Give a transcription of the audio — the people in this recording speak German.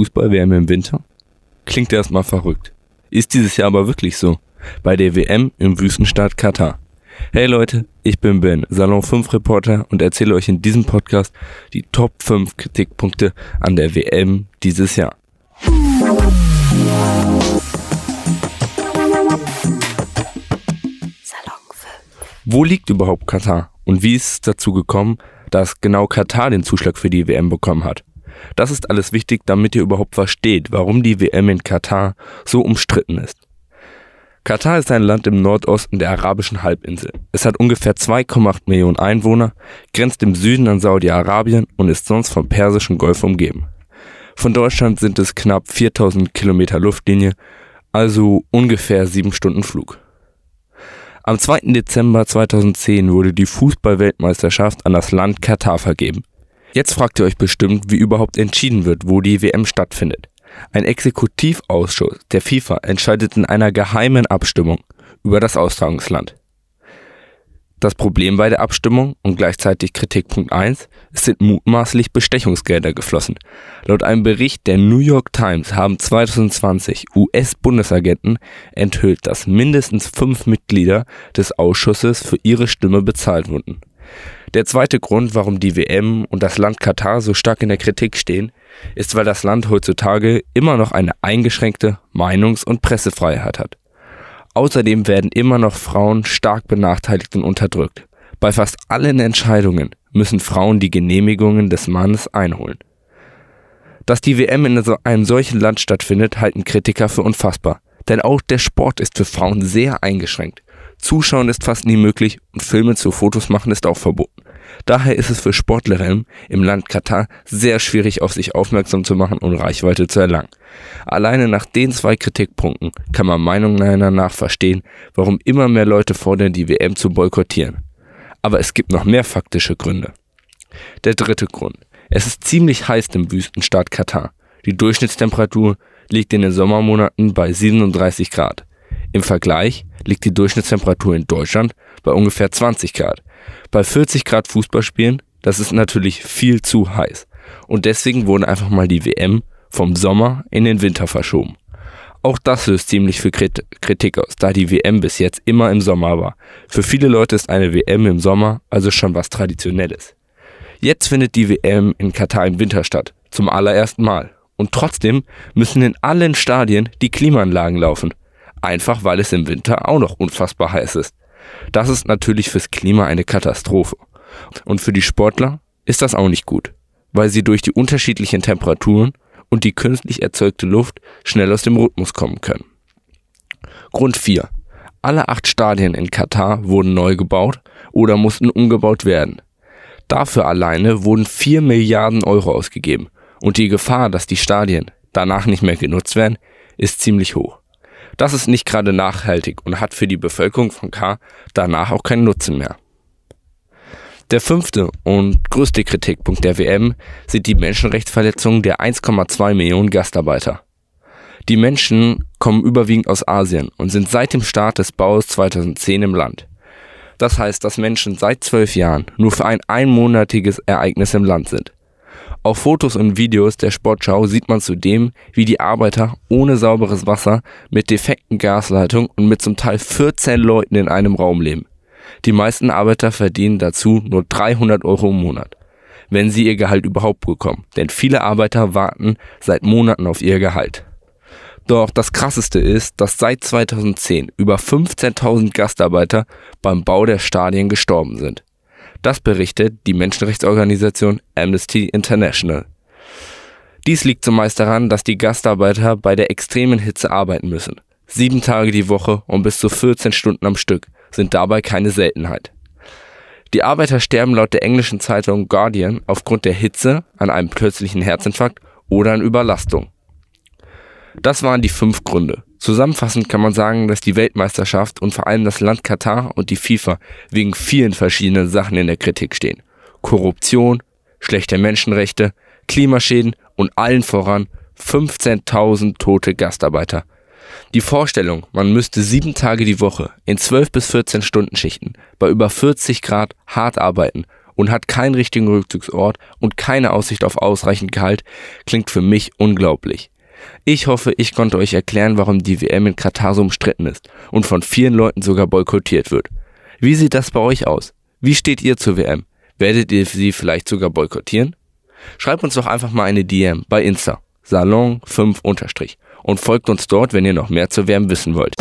Fußball-WM im Winter? Klingt erstmal verrückt. Ist dieses Jahr aber wirklich so. Bei der WM im Wüstenstaat Katar. Hey Leute, ich bin Ben, Salon 5 Reporter und erzähle euch in diesem Podcast die Top 5 Kritikpunkte an der WM dieses Jahr. Wo liegt überhaupt Katar und wie ist es dazu gekommen, dass genau Katar den Zuschlag für die WM bekommen hat? Das ist alles wichtig, damit ihr überhaupt versteht, warum die WM in Katar so umstritten ist. Katar ist ein Land im Nordosten der arabischen Halbinsel. Es hat ungefähr 2,8 Millionen Einwohner, grenzt im Süden an Saudi-Arabien und ist sonst vom Persischen Golf umgeben. Von Deutschland sind es knapp 4000 Kilometer Luftlinie, also ungefähr sieben Stunden Flug. Am 2. Dezember 2010 wurde die Fußballweltmeisterschaft an das Land Katar vergeben. Jetzt fragt ihr euch bestimmt, wie überhaupt entschieden wird, wo die WM stattfindet. Ein Exekutivausschuss der FIFA entscheidet in einer geheimen Abstimmung über das Austragungsland. Das Problem bei der Abstimmung und gleichzeitig Kritikpunkt 1, es sind mutmaßlich Bestechungsgelder geflossen. Laut einem Bericht der New York Times haben 2020 US-Bundesagenten enthüllt, dass mindestens fünf Mitglieder des Ausschusses für ihre Stimme bezahlt wurden. Der zweite Grund, warum die WM und das Land Katar so stark in der Kritik stehen, ist, weil das Land heutzutage immer noch eine eingeschränkte Meinungs- und Pressefreiheit hat. Außerdem werden immer noch Frauen stark benachteiligt und unterdrückt. Bei fast allen Entscheidungen müssen Frauen die Genehmigungen des Mannes einholen. Dass die WM in einem solchen Land stattfindet, halten Kritiker für unfassbar. Denn auch der Sport ist für Frauen sehr eingeschränkt. Zuschauen ist fast nie möglich und Filme zu Fotos machen ist auch verboten. Daher ist es für Sportlerinnen im Land Katar sehr schwierig, auf sich aufmerksam zu machen und Reichweite zu erlangen. Alleine nach den zwei Kritikpunkten kann man Meinungen nach verstehen, warum immer mehr Leute fordern, die WM zu boykottieren. Aber es gibt noch mehr faktische Gründe. Der dritte Grund. Es ist ziemlich heiß im Wüstenstaat Katar. Die Durchschnittstemperatur liegt in den Sommermonaten bei 37 Grad. Im Vergleich liegt die Durchschnittstemperatur in Deutschland bei ungefähr 20 Grad. Bei 40 Grad Fußballspielen, das ist natürlich viel zu heiß. Und deswegen wurde einfach mal die WM vom Sommer in den Winter verschoben. Auch das löst ziemlich viel Kritik aus, da die WM bis jetzt immer im Sommer war. Für viele Leute ist eine WM im Sommer also schon was Traditionelles. Jetzt findet die WM in Katar im Winter statt, zum allerersten Mal. Und trotzdem müssen in allen Stadien die Klimaanlagen laufen einfach weil es im Winter auch noch unfassbar heiß ist. Das ist natürlich fürs Klima eine Katastrophe. Und für die Sportler ist das auch nicht gut, weil sie durch die unterschiedlichen Temperaturen und die künstlich erzeugte Luft schnell aus dem Rhythmus kommen können. Grund 4. Alle acht Stadien in Katar wurden neu gebaut oder mussten umgebaut werden. Dafür alleine wurden 4 Milliarden Euro ausgegeben und die Gefahr, dass die Stadien danach nicht mehr genutzt werden, ist ziemlich hoch. Das ist nicht gerade nachhaltig und hat für die Bevölkerung von K danach auch keinen Nutzen mehr. Der fünfte und größte Kritikpunkt der WM sind die Menschenrechtsverletzungen der 1,2 Millionen Gastarbeiter. Die Menschen kommen überwiegend aus Asien und sind seit dem Start des Baus 2010 im Land. Das heißt, dass Menschen seit zwölf Jahren nur für ein einmonatiges Ereignis im Land sind. Auf Fotos und Videos der Sportschau sieht man zudem, wie die Arbeiter ohne sauberes Wasser, mit defekten Gasleitungen und mit zum Teil 14 Leuten in einem Raum leben. Die meisten Arbeiter verdienen dazu nur 300 Euro im Monat, wenn sie ihr Gehalt überhaupt bekommen, denn viele Arbeiter warten seit Monaten auf ihr Gehalt. Doch das Krasseste ist, dass seit 2010 über 15.000 Gastarbeiter beim Bau der Stadien gestorben sind. Das berichtet die Menschenrechtsorganisation Amnesty International. Dies liegt zumeist daran, dass die Gastarbeiter bei der extremen Hitze arbeiten müssen. Sieben Tage die Woche und bis zu 14 Stunden am Stück sind dabei keine Seltenheit. Die Arbeiter sterben laut der englischen Zeitung Guardian aufgrund der Hitze an einem plötzlichen Herzinfarkt oder an Überlastung. Das waren die fünf Gründe. Zusammenfassend kann man sagen, dass die Weltmeisterschaft und vor allem das Land Katar und die FIFA wegen vielen verschiedenen Sachen in der Kritik stehen. Korruption, schlechte Menschenrechte, Klimaschäden und allen voran 15.000 tote Gastarbeiter. Die Vorstellung, man müsste sieben Tage die Woche in 12 bis 14 Stunden Schichten bei über 40 Grad hart arbeiten und hat keinen richtigen Rückzugsort und keine Aussicht auf ausreichend Gehalt, klingt für mich unglaublich. Ich hoffe, ich konnte euch erklären, warum die WM in Katar so umstritten ist und von vielen Leuten sogar boykottiert wird. Wie sieht das bei euch aus? Wie steht ihr zur WM? Werdet ihr sie vielleicht sogar boykottieren? Schreibt uns doch einfach mal eine DM bei Insta, Salon 5 und folgt uns dort, wenn ihr noch mehr zur WM wissen wollt.